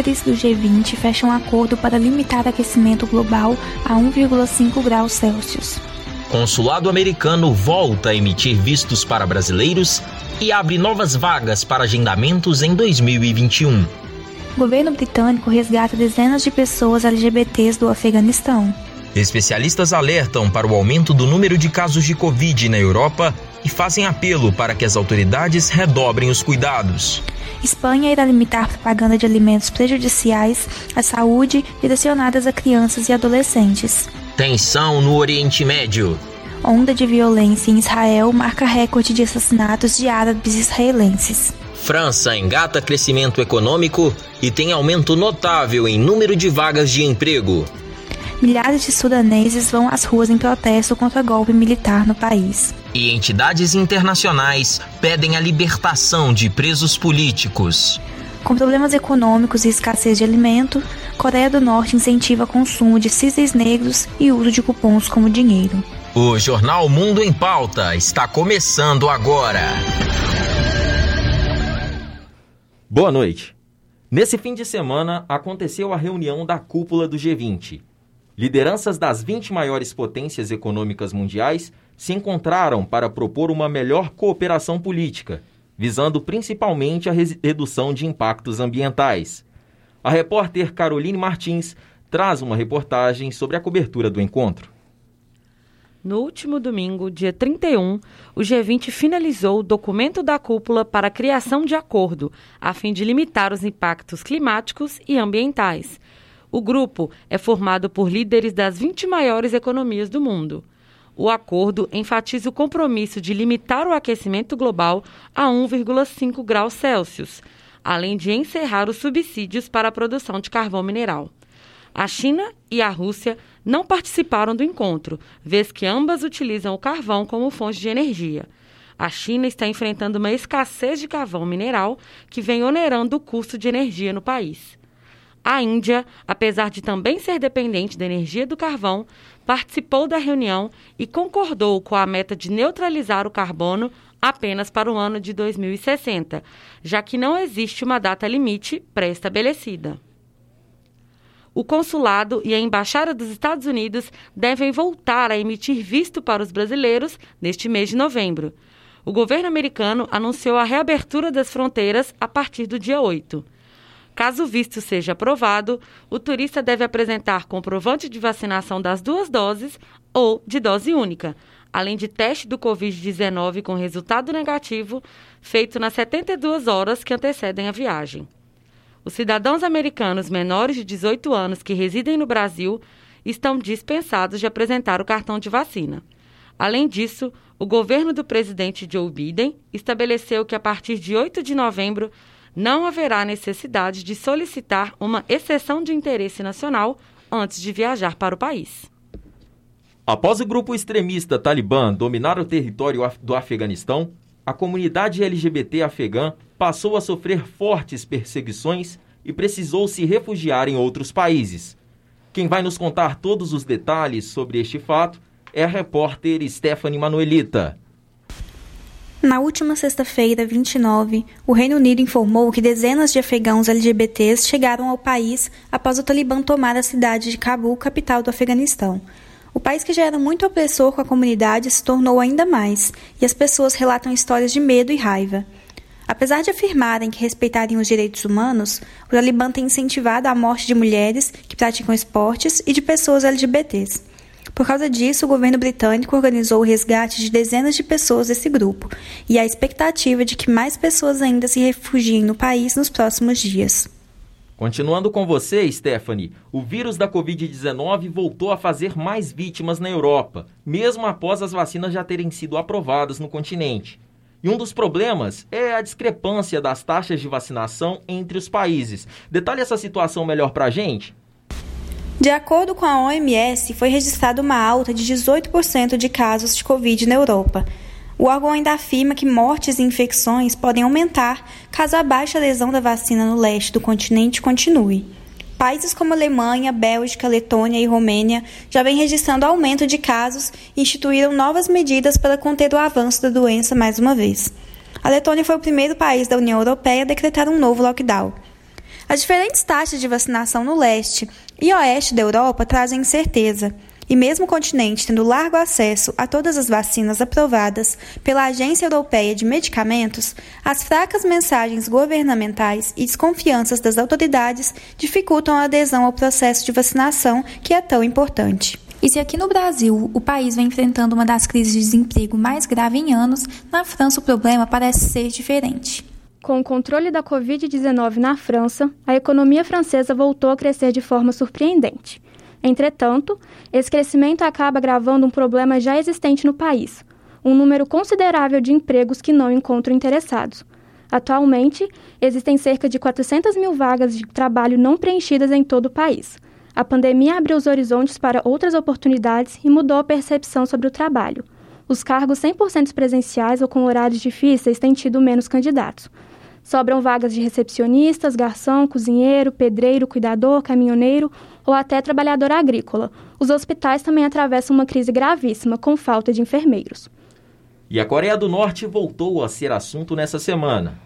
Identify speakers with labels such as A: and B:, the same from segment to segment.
A: líderes do G20 fecham um acordo para limitar o aquecimento global a 1,5 graus Celsius.
B: Consulado americano volta a emitir vistos para brasileiros e abre novas vagas para agendamentos em 2021.
A: O governo britânico resgata dezenas de pessoas LGBTs do Afeganistão.
B: Especialistas alertam para o aumento do número de casos de Covid na Europa e fazem apelo para que as autoridades redobrem os cuidados.
A: Espanha irá limitar propaganda de alimentos prejudiciais à saúde direcionadas a crianças e adolescentes.
B: Tensão no Oriente Médio.
A: Onda de violência em Israel marca recorde de assassinatos de árabes israelenses.
B: França engata crescimento econômico e tem aumento notável em número de vagas de emprego.
A: Milhares de sudaneses vão às ruas em protesto contra o golpe militar no país.
B: E entidades internacionais pedem a libertação de presos políticos.
A: Com problemas econômicos e escassez de alimento, Coreia do Norte incentiva o consumo de cisnes negros e uso de cupons como dinheiro.
B: O Jornal Mundo em Pauta está começando agora. Boa noite. Nesse fim de semana aconteceu a reunião da cúpula do G20. Lideranças das 20 maiores potências econômicas mundiais se encontraram para propor uma melhor cooperação política, visando principalmente a redução de impactos ambientais. A repórter Caroline Martins traz uma reportagem sobre a cobertura do encontro.
C: No último domingo, dia 31, o G20 finalizou o documento da cúpula para a criação de acordo, a fim de limitar os impactos climáticos e ambientais. O grupo é formado por líderes das 20 maiores economias do mundo. O acordo enfatiza o compromisso de limitar o aquecimento global a 1,5 graus Celsius, além de encerrar os subsídios para a produção de carvão mineral. A China e a Rússia não participaram do encontro, vez que ambas utilizam o carvão como fonte de energia. A China está enfrentando uma escassez de carvão mineral que vem onerando o custo de energia no país. A Índia, apesar de também ser dependente da energia do carvão, participou da reunião e concordou com a meta de neutralizar o carbono apenas para o ano de 2060, já que não existe uma data limite pré-estabelecida. O consulado e a embaixada dos Estados Unidos devem voltar a emitir visto para os brasileiros neste mês de novembro. O governo americano anunciou a reabertura das fronteiras a partir do dia 8. Caso o visto seja aprovado, o turista deve apresentar comprovante de vacinação das duas doses ou de dose única, além de teste do Covid-19 com resultado negativo feito nas 72 horas que antecedem a viagem. Os cidadãos americanos menores de 18 anos que residem no Brasil estão dispensados de apresentar o cartão de vacina. Além disso, o governo do presidente Joe Biden estabeleceu que a partir de 8 de novembro não haverá necessidade de solicitar uma exceção de interesse nacional antes de viajar para o país.
B: Após o grupo extremista Talibã dominar o território do Afeganistão, a comunidade LGBT afegã passou a sofrer fortes perseguições e precisou se refugiar em outros países. Quem vai nos contar todos os detalhes sobre este fato é a repórter Stephanie Manuelita.
A: Na última sexta-feira, 29, o Reino Unido informou que dezenas de afegãos LGBTs chegaram ao país após o Talibã tomar a cidade de Cabul, capital do Afeganistão. O país que já era muito opressor com a comunidade se tornou ainda mais, e as pessoas relatam histórias de medo e raiva. Apesar de afirmarem que respeitariam os direitos humanos, o Talibã tem incentivado a morte de mulheres que praticam esportes e de pessoas LGBTs. Por causa disso, o governo britânico organizou o resgate de dezenas de pessoas desse grupo, e há expectativa de que mais pessoas ainda se refugiem no país nos próximos dias.
B: Continuando com você, Stephanie, o vírus da Covid-19 voltou a fazer mais vítimas na Europa, mesmo após as vacinas já terem sido aprovadas no continente. E um dos problemas é a discrepância das taxas de vacinação entre os países. Detalhe essa situação melhor para a gente.
A: De acordo com a OMS, foi registrada uma alta de 18% de casos de Covid na Europa. O órgão ainda afirma que mortes e infecções podem aumentar caso a baixa adesão da vacina no leste do continente continue. Países como Alemanha, Bélgica, Letônia e Romênia já vêm registrando aumento de casos e instituíram novas medidas para conter o avanço da doença mais uma vez. A Letônia foi o primeiro país da União Europeia a decretar um novo lockdown. As diferentes taxas de vacinação no leste e oeste da Europa trazem incerteza. E mesmo o continente tendo largo acesso a todas as vacinas aprovadas pela Agência Europeia de Medicamentos, as fracas mensagens governamentais e desconfianças das autoridades dificultam a adesão ao processo de vacinação que é tão importante. E se aqui no Brasil o país vem enfrentando uma das crises de desemprego mais grave em anos, na França o problema parece ser diferente.
D: Com o controle da Covid-19 na França, a economia francesa voltou a crescer de forma surpreendente. Entretanto, esse crescimento acaba agravando um problema já existente no país: um número considerável de empregos que não encontram interessados. Atualmente, existem cerca de 400 mil vagas de trabalho não preenchidas em todo o país. A pandemia abriu os horizontes para outras oportunidades e mudou a percepção sobre o trabalho. Os cargos 100% presenciais ou com horários difíceis têm tido menos candidatos. Sobram vagas de recepcionistas, garçom, cozinheiro, pedreiro, cuidador, caminhoneiro ou até trabalhador agrícola. Os hospitais também atravessam uma crise gravíssima, com falta de enfermeiros.
B: E a Coreia do Norte voltou a ser assunto nessa semana.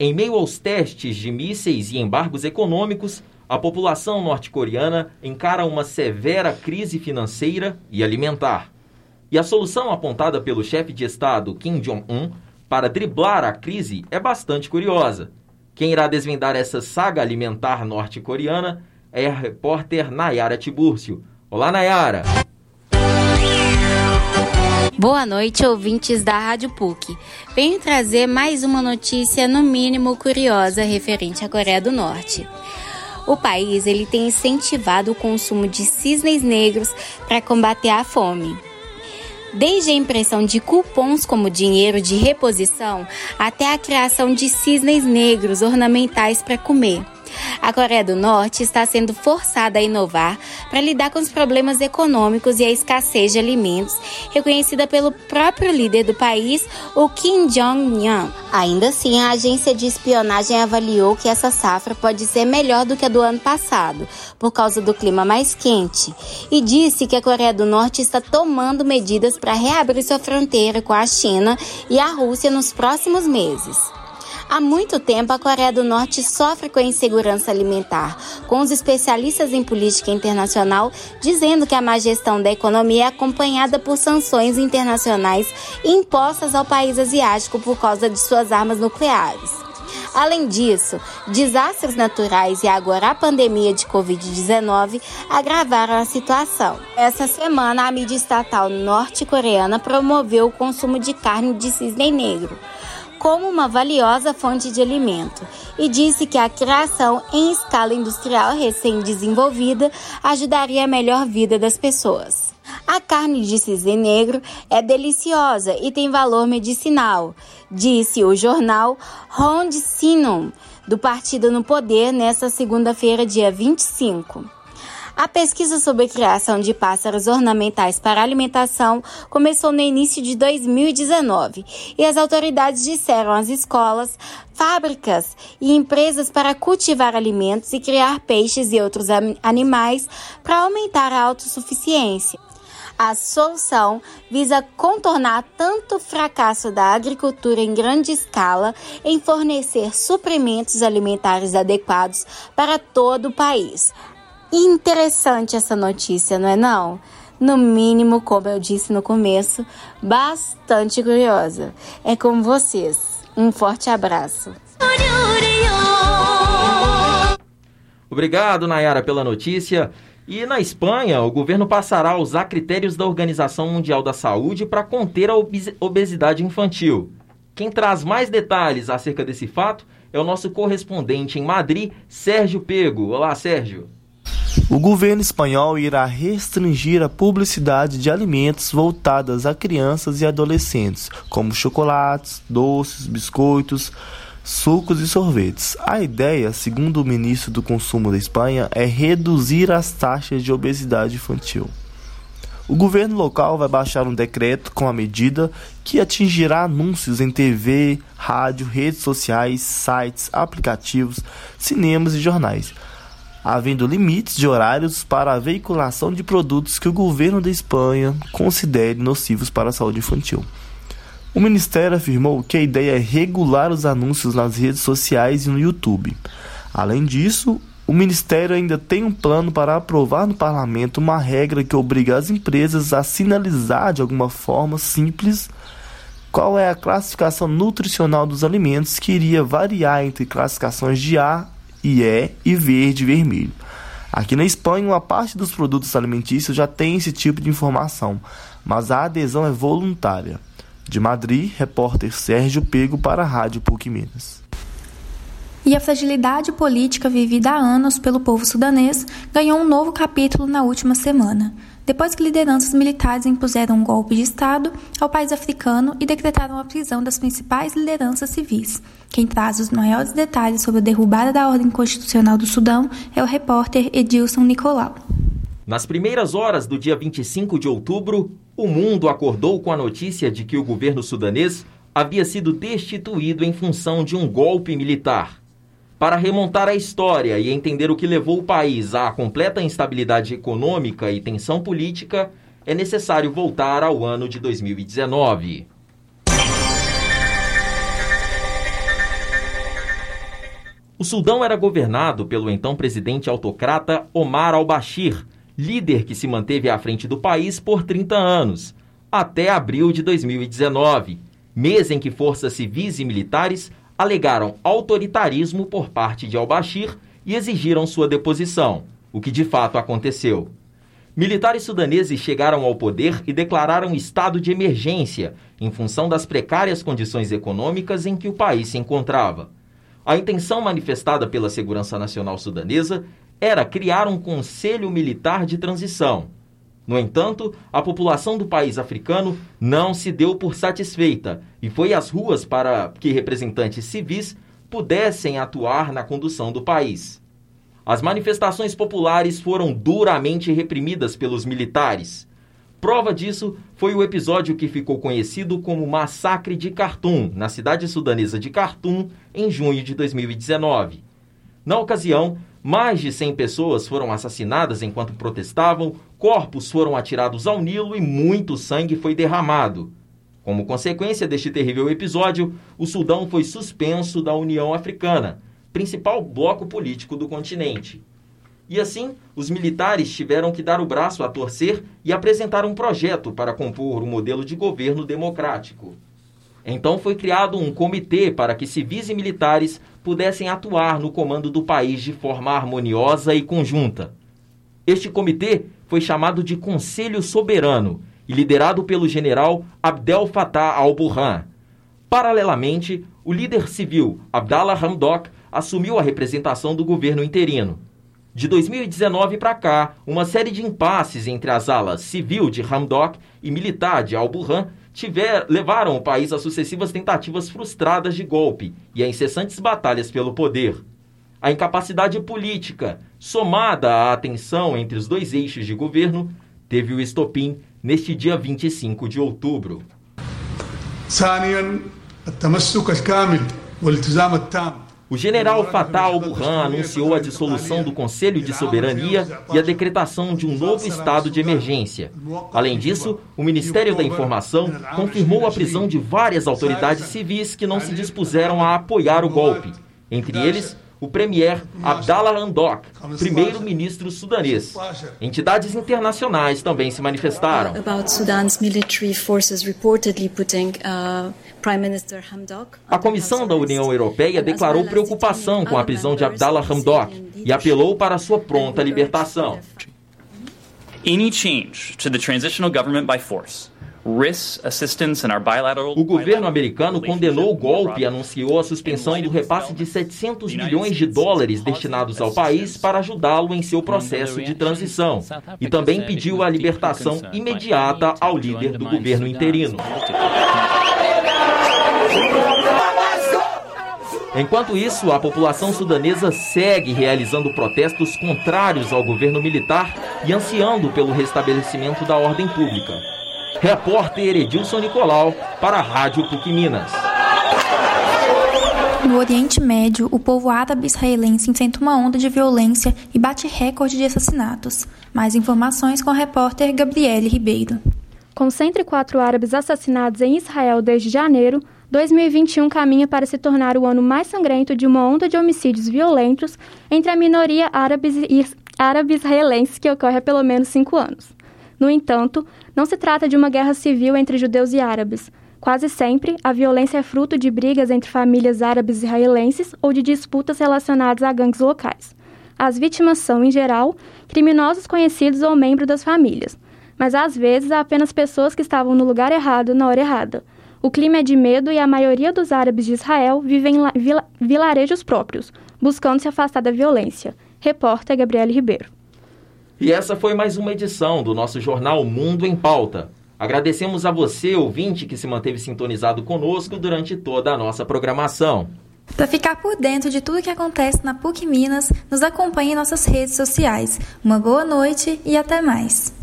B: Em meio aos testes de mísseis e embargos econômicos, a população norte-coreana encara uma severa crise financeira e alimentar. E a solução apontada pelo chefe de Estado Kim Jong-un para driblar a crise é bastante curiosa. Quem irá desvendar essa saga alimentar norte-coreana é a repórter Nayara Tibúrcio. Olá, Nayara!
E: Boa noite, ouvintes da Rádio PUC. Venho trazer mais uma notícia, no mínimo curiosa, referente à Coreia do Norte. O país ele tem incentivado o consumo de cisnes negros para combater a fome. Desde a impressão de cupons como dinheiro de reposição até a criação de cisnes negros ornamentais para comer. A Coreia do Norte está sendo forçada a inovar para lidar com os problemas econômicos e a escassez de alimentos, reconhecida pelo próprio líder do país, o Kim Jong-un. Ainda assim, a agência de espionagem avaliou que essa safra pode ser melhor do que a do ano passado, por causa do clima mais quente, e disse que a Coreia do Norte está tomando medidas para reabrir sua fronteira com a China e a Rússia nos próximos meses. Há muito tempo, a Coreia do Norte sofre com a insegurança alimentar, com os especialistas em política internacional dizendo que a má gestão da economia é acompanhada por sanções internacionais impostas ao país asiático por causa de suas armas nucleares. Além disso, desastres naturais e agora a pandemia de Covid-19 agravaram a situação. Essa semana, a mídia estatal norte-coreana promoveu o consumo de carne de cisne negro como uma valiosa fonte de alimento e disse que a criação em escala industrial recém-desenvolvida ajudaria a melhor vida das pessoas. A carne de cisne negro é deliciosa e tem valor medicinal, disse o jornal Ronde Sinum, do Partido no Poder, nesta segunda-feira, dia 25. A pesquisa sobre a criação de pássaros ornamentais para alimentação começou no início de 2019 e as autoridades disseram às escolas, fábricas e empresas para cultivar alimentos e criar peixes e outros animais para aumentar a autossuficiência. A solução visa contornar tanto o fracasso da agricultura em grande escala em fornecer suprimentos alimentares adequados para todo o país, interessante essa notícia, não é não? No mínimo, como eu disse no começo, bastante curiosa. É com vocês. Um forte abraço.
B: Obrigado, Nayara, pela notícia. E na Espanha, o governo passará a usar critérios da Organização Mundial da Saúde para conter a obesidade infantil. Quem traz mais detalhes acerca desse fato é o nosso correspondente em Madrid, Sérgio Pego. Olá, Sérgio.
F: O governo espanhol irá restringir a publicidade de alimentos voltadas a crianças e adolescentes, como chocolates, doces, biscoitos, sucos e sorvetes. A ideia, segundo o ministro do Consumo da Espanha, é reduzir as taxas de obesidade infantil. O governo local vai baixar um decreto com a medida que atingirá anúncios em TV, rádio, redes sociais, sites, aplicativos, cinemas e jornais havendo limites de horários para a veiculação de produtos que o governo da Espanha considere nocivos para a saúde infantil. O ministério afirmou que a ideia é regular os anúncios nas redes sociais e no YouTube. Além disso, o Ministério ainda tem um plano para aprovar no parlamento uma regra que obriga as empresas a sinalizar de alguma forma simples qual é a classificação nutricional dos alimentos, que iria variar entre classificações de A e E e verde e vermelho. Aqui na Espanha, uma parte dos produtos alimentícios já tem esse tipo de informação, mas a adesão é voluntária. De Madrid, repórter Sérgio Pego para a Rádio PUC Minas.
A: E a fragilidade política vivida há anos pelo povo sudanês ganhou um novo capítulo na última semana, depois que lideranças militares impuseram um golpe de Estado ao país africano e decretaram a prisão das principais lideranças civis. Quem traz os maiores detalhes sobre a derrubada da ordem constitucional do Sudão é o repórter Edilson Nicolau.
B: Nas primeiras horas do dia 25 de outubro, o mundo acordou com a notícia de que o governo sudanês havia sido destituído em função de um golpe militar. Para remontar a história e entender o que levou o país à completa instabilidade econômica e tensão política, é necessário voltar ao ano de 2019. O Sudão era governado pelo então presidente autocrata Omar al-Bashir, líder que se manteve à frente do país por 30 anos, até abril de 2019, mês em que forças civis e militares alegaram autoritarismo por parte de al-Bashir e exigiram sua deposição, o que de fato aconteceu. Militares sudaneses chegaram ao poder e declararam estado de emergência em função das precárias condições econômicas em que o país se encontrava. A intenção manifestada pela Segurança Nacional Sudanesa era criar um conselho militar de transição. No entanto, a população do país africano não se deu por satisfeita e foi às ruas para que representantes civis pudessem atuar na condução do país. As manifestações populares foram duramente reprimidas pelos militares. Prova disso foi o episódio que ficou conhecido como Massacre de Khartoum, na cidade sudanesa de Khartoum, em junho de 2019. Na ocasião, mais de 100 pessoas foram assassinadas enquanto protestavam, corpos foram atirados ao Nilo e muito sangue foi derramado. Como consequência deste terrível episódio, o Sudão foi suspenso da União Africana, principal bloco político do continente. E assim, os militares tiveram que dar o braço a torcer e apresentar um projeto para compor um modelo de governo democrático. Então foi criado um comitê para que civis e militares pudessem atuar no comando do país de forma harmoniosa e conjunta. Este comitê foi chamado de Conselho Soberano e liderado pelo general Abdel Fattah al-Burhan. Paralelamente, o líder civil Abdallah Hamdok assumiu a representação do governo interino. De 2019 para cá, uma série de impasses entre as alas civil de Hamdok e militar de al-Burhan tiver, levaram o país a sucessivas tentativas frustradas de golpe e a incessantes batalhas pelo poder. A incapacidade política, somada à tensão entre os dois eixos de governo, teve o estopim neste dia 25 de outubro. O general Fatah al-Burhan anunciou a dissolução do Conselho de Soberania e a decretação de um novo estado de emergência. Além disso, o Ministério da Informação confirmou a prisão de várias autoridades civis que não se dispuseram a apoiar o golpe, entre eles o premier Abdallah Hamdok, primeiro-ministro sudanês. Entidades internacionais também se manifestaram. A Comissão da União Europeia declarou preocupação com a prisão de Abdallah Hamdok e apelou para sua pronta libertação. Any change to the transitional government by force o governo americano condenou o golpe e anunciou a suspensão do repasse de 700 milhões de dólares destinados ao país para ajudá-lo em seu processo de transição. E também pediu a libertação imediata ao líder do governo interino. Enquanto isso, a população sudanesa segue realizando protestos contrários ao governo militar e ansiando pelo restabelecimento da ordem pública. Repórter Edilson Nicolau para a Rádio PUC Minas.
A: No Oriente Médio, o povo árabe israelense enfrenta uma onda de violência e bate recorde de assassinatos. Mais informações com a repórter Gabriele Ribeiro.
D: Com 104 árabes assassinados em Israel desde janeiro, 2021 caminha para se tornar o ano mais sangrento de uma onda de homicídios violentos entre a minoria árabe-israelense que ocorre há pelo menos cinco anos. No entanto, não se trata de uma guerra civil entre judeus e árabes. Quase sempre, a violência é fruto de brigas entre famílias árabes israelenses ou de disputas relacionadas a gangues locais. As vítimas são, em geral, criminosos conhecidos ou membros das famílias, mas às vezes há apenas pessoas que estavam no lugar errado na hora errada. O clima é de medo e a maioria dos árabes de Israel vivem em vilarejos próprios, buscando se afastar da violência. Repórter Gabriele Ribeiro.
B: E essa foi mais uma edição do nosso jornal Mundo em Pauta. Agradecemos a você, ouvinte, que se manteve sintonizado conosco durante toda a nossa programação.
A: Para ficar por dentro de tudo que acontece na PUC Minas, nos acompanhe em nossas redes sociais. Uma boa noite e até mais.